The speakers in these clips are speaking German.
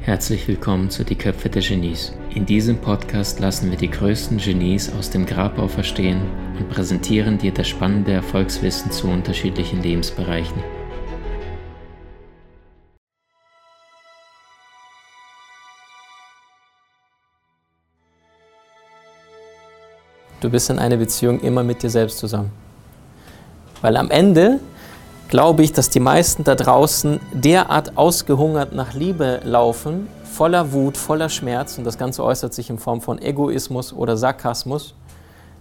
Herzlich willkommen zu Die Köpfe der Genies. In diesem Podcast lassen wir die größten Genies aus dem Grabau verstehen und präsentieren dir das spannende Erfolgswissen zu unterschiedlichen Lebensbereichen. Du bist in einer Beziehung immer mit dir selbst zusammen. Weil am Ende glaube ich, dass die meisten da draußen derart ausgehungert nach Liebe laufen, voller Wut, voller Schmerz, und das Ganze äußert sich in Form von Egoismus oder Sarkasmus,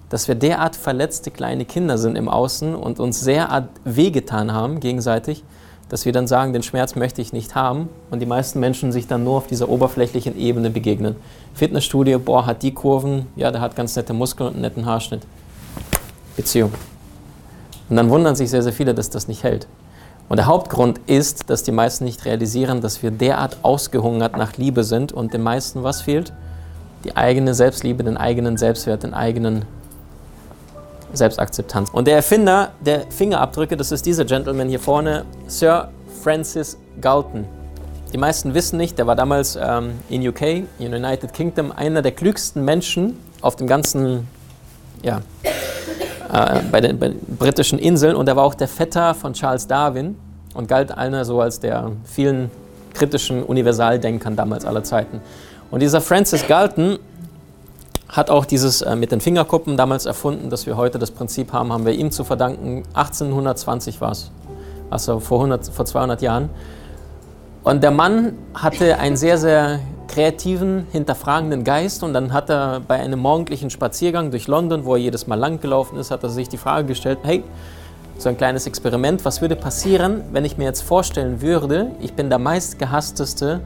dass wir derart verletzte kleine Kinder sind im Außen und uns sehr wehgetan haben gegenseitig, dass wir dann sagen, den Schmerz möchte ich nicht haben und die meisten Menschen sich dann nur auf dieser oberflächlichen Ebene begegnen. Fitnessstudio, boah, hat die Kurven, ja, der hat ganz nette Muskeln und einen netten Haarschnitt. Beziehung. Und dann wundern sich sehr, sehr viele, dass das nicht hält. Und der Hauptgrund ist, dass die meisten nicht realisieren, dass wir derart ausgehungert nach Liebe sind und den meisten was fehlt? Die eigene Selbstliebe, den eigenen Selbstwert, den eigenen Selbstakzeptanz. Und der Erfinder der Fingerabdrücke, das ist dieser Gentleman hier vorne, Sir Francis Galton. Die meisten wissen nicht, der war damals ähm, in UK, in United Kingdom, einer der klügsten Menschen auf dem ganzen, ja, äh, bei, den, bei, den, britischen Inseln. Und er war auch der Vetter von Charles Darwin und galt einer so als der vielen kritischen Universaldenkern damals aller Zeiten. Und dieser Francis Galton hat auch dieses äh, mit den Fingerkuppen damals erfunden, dass wir heute das Prinzip haben, haben wir ihm zu verdanken. 1820 war es, also vor, 100, vor 200 Jahren. Und der Mann hatte einen sehr, sehr kreativen, hinterfragenden Geist und dann hat er bei einem morgendlichen Spaziergang durch London, wo er jedes Mal lang gelaufen ist, hat er sich die Frage gestellt, hey, so ein kleines Experiment, was würde passieren, wenn ich mir jetzt vorstellen würde, ich bin der meistgehassteste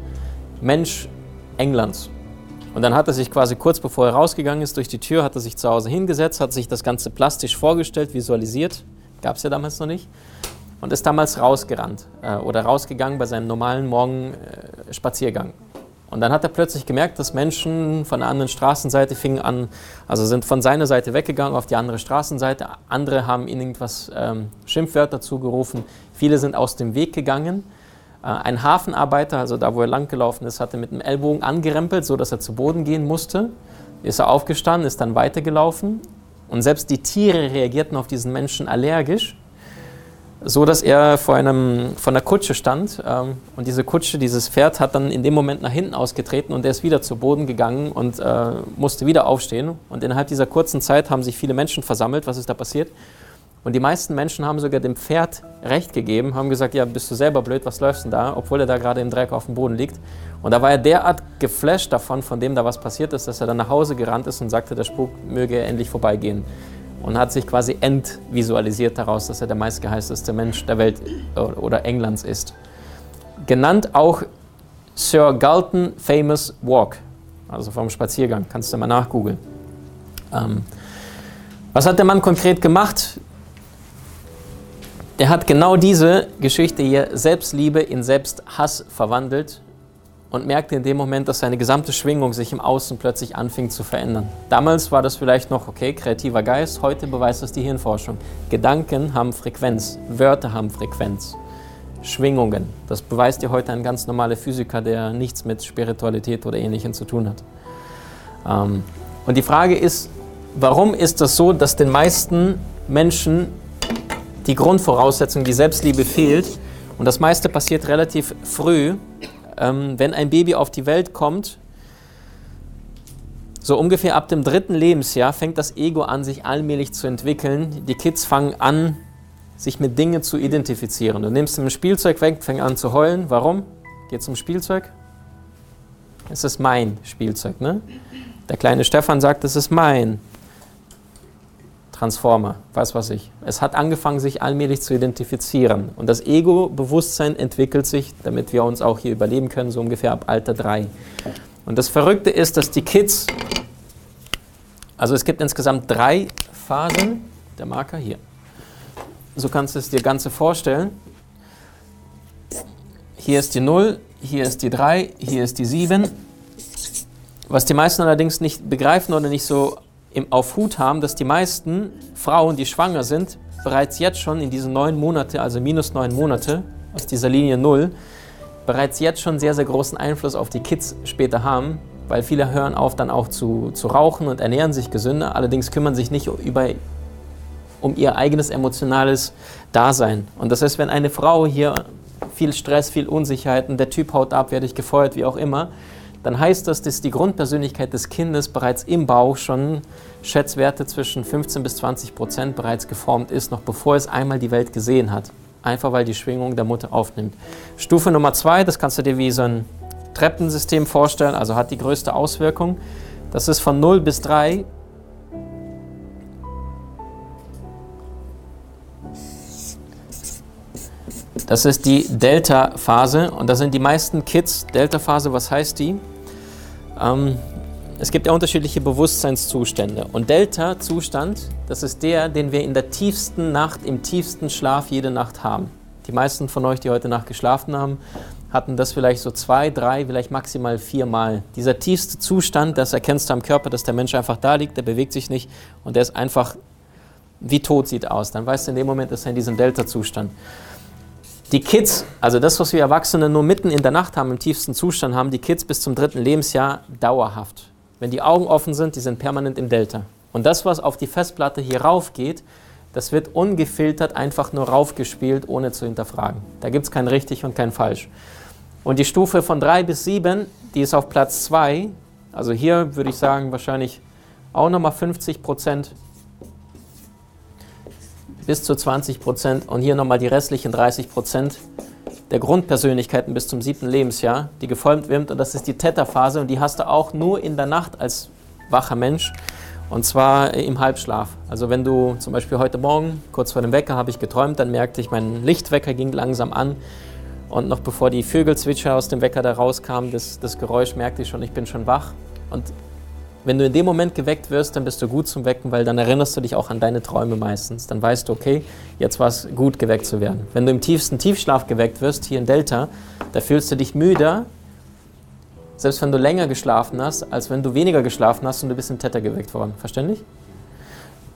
Mensch Englands. Und dann hat er sich quasi kurz bevor er rausgegangen ist durch die Tür, hat er sich zu Hause hingesetzt, hat sich das Ganze plastisch vorgestellt, visualisiert, gab es ja damals noch nicht, und ist damals rausgerannt äh, oder rausgegangen bei seinem normalen Morgenspaziergang. Äh, und dann hat er plötzlich gemerkt, dass Menschen von der anderen Straßenseite fingen an, also sind von seiner Seite weggegangen auf die andere Straßenseite. Andere haben ihnen irgendwas ähm, Schimpfwörter zugerufen. Viele sind aus dem Weg gegangen. Äh, ein Hafenarbeiter, also da, wo er langgelaufen ist, hatte mit dem Ellbogen angerempelt, sodass er zu Boden gehen musste. Ist er aufgestanden, ist dann weitergelaufen. Und selbst die Tiere reagierten auf diesen Menschen allergisch, so dass er vor, einem, vor einer Kutsche stand. Ähm, und diese Kutsche, dieses Pferd, hat dann in dem Moment nach hinten ausgetreten und er ist wieder zu Boden gegangen und äh, musste wieder aufstehen. Und innerhalb dieser kurzen Zeit haben sich viele Menschen versammelt. Was ist da passiert? Und die meisten Menschen haben sogar dem Pferd recht gegeben, haben gesagt, ja, bist du selber blöd, was läufst denn da, obwohl er da gerade im Dreck auf dem Boden liegt. Und da war er derart geflasht davon, von dem da was passiert ist, dass er dann nach Hause gerannt ist und sagte, der Spuk möge endlich vorbeigehen. Und hat sich quasi entvisualisiert daraus, dass er der meistgeheißteste Mensch der Welt oder Englands ist. Genannt auch Sir Galton Famous Walk, also vom Spaziergang, kannst du mal nachgoogeln. Ähm, was hat der Mann konkret gemacht? Der hat genau diese Geschichte hier, Selbstliebe in Selbsthass, verwandelt und merkte in dem Moment, dass seine gesamte Schwingung sich im Außen plötzlich anfing zu verändern. Damals war das vielleicht noch, okay, kreativer Geist, heute beweist das die Hirnforschung. Gedanken haben Frequenz, Wörter haben Frequenz, Schwingungen. Das beweist dir heute ein ganz normaler Physiker, der nichts mit Spiritualität oder Ähnlichem zu tun hat. Ähm, und die Frage ist, warum ist das so, dass den meisten Menschen die Grundvoraussetzung, die Selbstliebe fehlt. Und das meiste passiert relativ früh. Ähm, wenn ein Baby auf die Welt kommt, so ungefähr ab dem dritten Lebensjahr fängt das Ego an, sich allmählich zu entwickeln. Die Kids fangen an, sich mit Dingen zu identifizieren. Du nimmst ein Spielzeug weg, fängst an zu heulen. Warum? Geht zum Spielzeug? Es ist mein Spielzeug, ne? Der kleine Stefan sagt, es ist mein. Transformer, weiß was ich. Es hat angefangen, sich allmählich zu identifizieren. Und das Ego-Bewusstsein entwickelt sich, damit wir uns auch hier überleben können, so ungefähr ab Alter 3. Und das Verrückte ist, dass die Kids, also es gibt insgesamt drei Phasen, der Marker hier. So kannst du es dir Ganze vorstellen. Hier ist die 0, hier ist die 3, hier ist die 7. Was die meisten allerdings nicht begreifen oder nicht so im, auf Hut haben, dass die meisten Frauen, die schwanger sind, bereits jetzt schon in diesen neun Monate, also minus neun Monate aus dieser Linie null, bereits jetzt schon sehr, sehr großen Einfluss auf die Kids später haben, weil viele hören auf dann auch zu, zu rauchen und ernähren sich gesünder, allerdings kümmern sich nicht über, um ihr eigenes emotionales Dasein. Und das heißt, wenn eine Frau hier viel Stress, viel Unsicherheiten, der Typ haut ab, werde ich gefeuert, wie auch immer, dann heißt das, dass die Grundpersönlichkeit des Kindes bereits im Bauch schon Schätzwerte zwischen 15 bis 20 Prozent bereits geformt ist, noch bevor es einmal die Welt gesehen hat. Einfach weil die Schwingung der Mutter aufnimmt. Stufe Nummer zwei, das kannst du dir wie so ein Treppensystem vorstellen, also hat die größte Auswirkung. Das ist von 0 bis 3 Das ist die Delta-Phase und da sind die meisten Kids. Delta-Phase, was heißt die? Ähm, es gibt ja unterschiedliche Bewusstseinszustände. Und Delta-Zustand, das ist der, den wir in der tiefsten Nacht, im tiefsten Schlaf jede Nacht haben. Die meisten von euch, die heute Nacht geschlafen haben, hatten das vielleicht so zwei, drei, vielleicht maximal viermal. Dieser tiefste Zustand, das erkennst du am Körper, dass der Mensch einfach da liegt, der bewegt sich nicht und der ist einfach wie tot sieht aus. Dann weißt du in dem Moment, ist er in diesem Delta-Zustand. Die Kids, also das, was wir Erwachsene nur mitten in der Nacht haben, im tiefsten Zustand, haben die Kids bis zum dritten Lebensjahr dauerhaft. Wenn die Augen offen sind, die sind permanent im Delta. Und das, was auf die Festplatte hier rauf geht, das wird ungefiltert einfach nur raufgespielt, ohne zu hinterfragen. Da gibt es kein richtig und kein falsch. Und die Stufe von 3 bis 7, die ist auf Platz 2. Also hier würde ich sagen, wahrscheinlich auch nochmal 50 Prozent bis zu 20 Prozent und hier nochmal die restlichen 30 Prozent der Grundpersönlichkeiten bis zum siebten Lebensjahr, die geformt wird. Und das ist die Theta-Phase und die hast du auch nur in der Nacht als wacher Mensch und zwar im Halbschlaf. Also wenn du zum Beispiel heute Morgen, kurz vor dem Wecker, habe ich geträumt, dann merkte ich, mein Lichtwecker ging langsam an und noch bevor die Vögelzwitscher aus dem Wecker da rauskamen, das, das Geräusch merkte ich schon, ich bin schon wach. Und wenn du in dem Moment geweckt wirst, dann bist du gut zum Wecken, weil dann erinnerst du dich auch an deine Träume meistens. Dann weißt du, okay, jetzt war es gut, geweckt zu werden. Wenn du im tiefsten Tiefschlaf geweckt wirst, hier in Delta, da fühlst du dich müder, selbst wenn du länger geschlafen hast, als wenn du weniger geschlafen hast und du bist in Theta geweckt worden. Verständlich?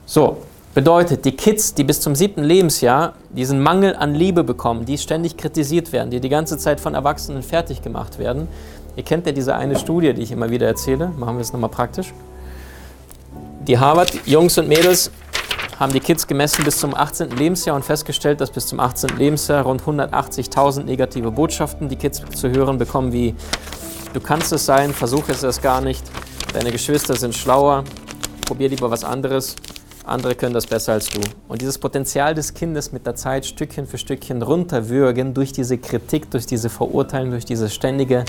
So, bedeutet, die Kids, die bis zum siebten Lebensjahr diesen Mangel an Liebe bekommen, die ständig kritisiert werden, die die ganze Zeit von Erwachsenen fertig gemacht werden, Ihr kennt ja diese eine Studie, die ich immer wieder erzähle. Machen wir es nochmal praktisch. Die Harvard-Jungs und Mädels haben die Kids gemessen bis zum 18. Lebensjahr und festgestellt, dass bis zum 18. Lebensjahr rund 180.000 negative Botschaften die Kids zu hören bekommen, wie du kannst es sein, versuch es erst gar nicht, deine Geschwister sind schlauer, probier lieber was anderes, andere können das besser als du. Und dieses Potenzial des Kindes mit der Zeit Stückchen für Stückchen runterwürgen durch diese Kritik, durch diese Verurteilung, durch diese ständige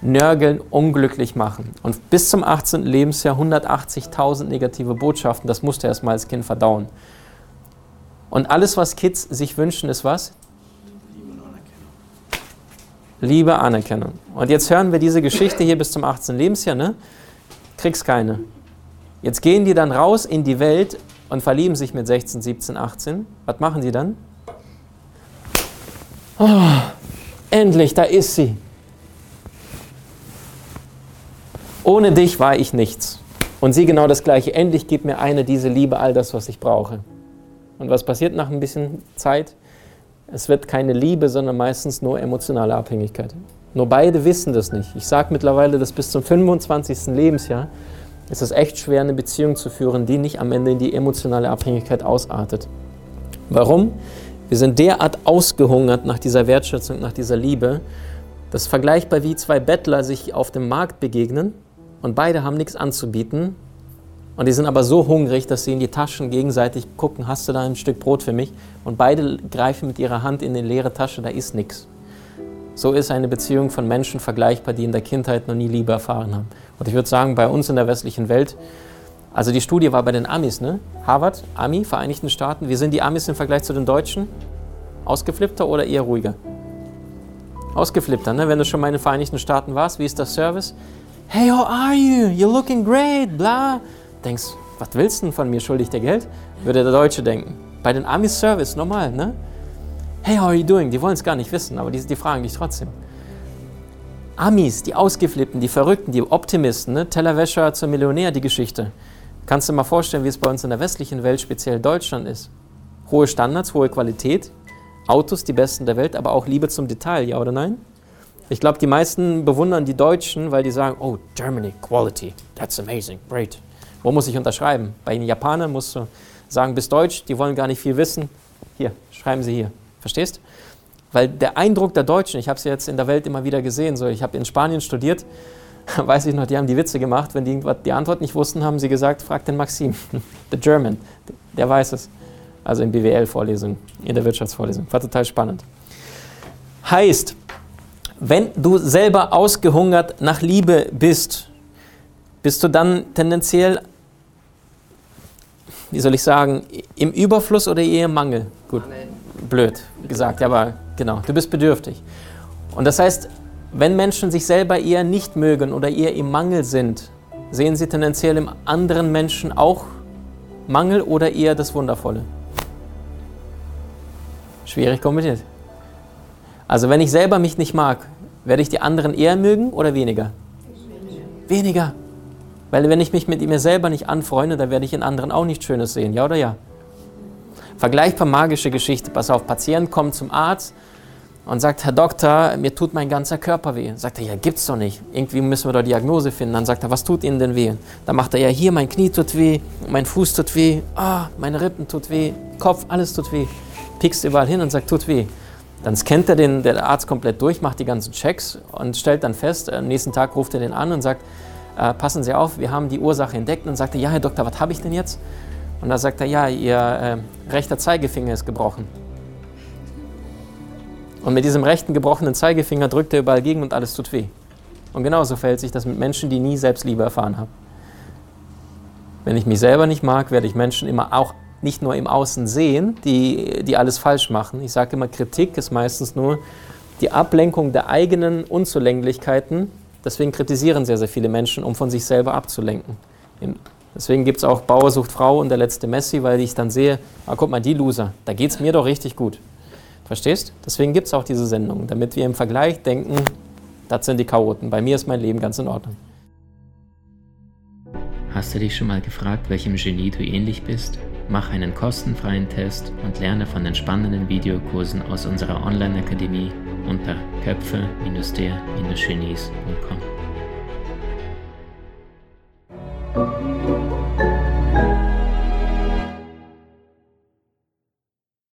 Nörgeln unglücklich machen. Und bis zum 18. Lebensjahr 180.000 negative Botschaften, das musste er erstmal als Kind verdauen. Und alles, was Kids sich wünschen, ist was? Liebe und Anerkennung. Liebe, Anerkennung. Und jetzt hören wir diese Geschichte hier bis zum 18. Lebensjahr, ne? Kriegst keine. Jetzt gehen die dann raus in die Welt und verlieben sich mit 16, 17, 18. Was machen die dann? Oh, endlich, da ist sie. Ohne dich war ich nichts. Und sie genau das Gleiche. Endlich gibt mir eine diese Liebe, all das, was ich brauche. Und was passiert nach ein bisschen Zeit? Es wird keine Liebe, sondern meistens nur emotionale Abhängigkeit. Nur beide wissen das nicht. Ich sage mittlerweile, dass bis zum 25. Lebensjahr ist es echt schwer, eine Beziehung zu führen, die nicht am Ende in die emotionale Abhängigkeit ausartet. Warum? Wir sind derart ausgehungert nach dieser Wertschätzung, nach dieser Liebe, dass vergleichbar wie zwei Bettler sich auf dem Markt begegnen und beide haben nichts anzubieten. Und die sind aber so hungrig, dass sie in die Taschen gegenseitig gucken, hast du da ein Stück Brot für mich? Und beide greifen mit ihrer Hand in die leere Tasche, da ist nichts. So ist eine Beziehung von Menschen vergleichbar, die in der Kindheit noch nie Liebe erfahren haben. Und ich würde sagen, bei uns in der westlichen Welt, also die Studie war bei den Amis, ne? Harvard, Ami, Vereinigten Staaten. Wie sind die Amis im Vergleich zu den Deutschen? Ausgeflippter oder eher ruhiger? Ausgeflippter, ne? Wenn du schon mal in den Vereinigten Staaten warst, wie ist der Service? hey, how are you? You're looking great, bla. Denkst, was willst du denn von mir? Schuldig dir Geld? Würde der Deutsche denken. Bei den Amis Service, normal, ne? Hey, how are you doing? Die wollen es gar nicht wissen, aber die, die fragen dich trotzdem. Amis, die Ausgeflippten, die Verrückten, die Optimisten, ne? Tellerwäscher zum Millionär, die Geschichte. Kannst du dir mal vorstellen, wie es bei uns in der westlichen Welt, speziell Deutschland ist? hohe Standards, hohe Qualität, Autos, die besten der Welt, aber auch Liebe zum Detail, ja oder nein? Ich glaube, die meisten bewundern die Deutschen, weil die sagen, oh, Germany, Quality, that's amazing, great. Wo muss ich unterschreiben? Bei den Japanern musst du sagen, bis Deutsch, die wollen gar nicht viel wissen. Hier, schreiben Sie hier. Verstehst? Weil der Eindruck der Deutschen, ich habe es jetzt in der Welt immer wieder gesehen, so ich habe in Spanien studiert, weiß ich noch, die haben die Witze gemacht, wenn die die Antwort nicht wussten, haben sie gesagt, frag den Maxim, the German, der weiß es. Also in BWL-Vorlesung, in der Wirtschaftsvorlesung. War total spannend. Heißt, wenn du selber ausgehungert nach Liebe bist, bist du dann tendenziell, wie soll ich sagen, im Überfluss oder eher im Mangel? Gut, blöd gesagt, aber genau, du bist bedürftig. Und das heißt, wenn Menschen sich selber eher nicht mögen oder eher im Mangel sind, sehen sie tendenziell im anderen Menschen auch Mangel oder eher das Wundervolle? Schwierig kombiniert. Also wenn ich selber mich nicht mag, werde ich die anderen eher mögen oder weniger? Weniger. Weil wenn ich mich mit mir selber nicht anfreunde, dann werde ich in anderen auch nichts Schönes sehen, ja oder ja? Vergleichbar magische Geschichte. Pass auf, Patient kommt zum Arzt und sagt, Herr Doktor, mir tut mein ganzer Körper weh. Sagt er, ja, gibt's doch nicht. Irgendwie müssen wir doch Diagnose finden. Dann sagt er, was tut Ihnen denn weh? Dann macht er, ja, hier, mein Knie tut weh, mein Fuß tut weh, ah, meine Rippen tut weh, Kopf, alles tut weh. Pickst überall hin und sagt, tut weh. Dann scannt er den der Arzt komplett durch, macht die ganzen Checks und stellt dann fest, am nächsten Tag ruft er den an und sagt, äh, passen Sie auf, wir haben die Ursache entdeckt. Und dann sagt er, ja, Herr Doktor, was habe ich denn jetzt? Und da sagt er, ja, Ihr äh, rechter Zeigefinger ist gebrochen. Und mit diesem rechten gebrochenen Zeigefinger drückt er überall gegen und alles tut weh. Und genauso verhält sich das mit Menschen, die nie Selbstliebe erfahren haben. Wenn ich mich selber nicht mag, werde ich Menschen immer auch nicht nur im Außen sehen, die, die alles falsch machen. Ich sage immer, Kritik ist meistens nur die Ablenkung der eigenen Unzulänglichkeiten. Deswegen kritisieren sehr, sehr viele Menschen, um von sich selber abzulenken. Deswegen gibt es auch Bauer sucht Frau und der letzte Messi, weil ich dann sehe, ah, guck mal, die Loser, da geht es mir doch richtig gut. Verstehst? Deswegen gibt es auch diese Sendung, damit wir im Vergleich denken, das sind die Chaoten. Bei mir ist mein Leben ganz in Ordnung. Hast du dich schon mal gefragt, welchem Genie du ähnlich bist? Mach einen kostenfreien Test und lerne von den spannenden Videokursen aus unserer Online-Akademie unter köpfe-der-genies.com.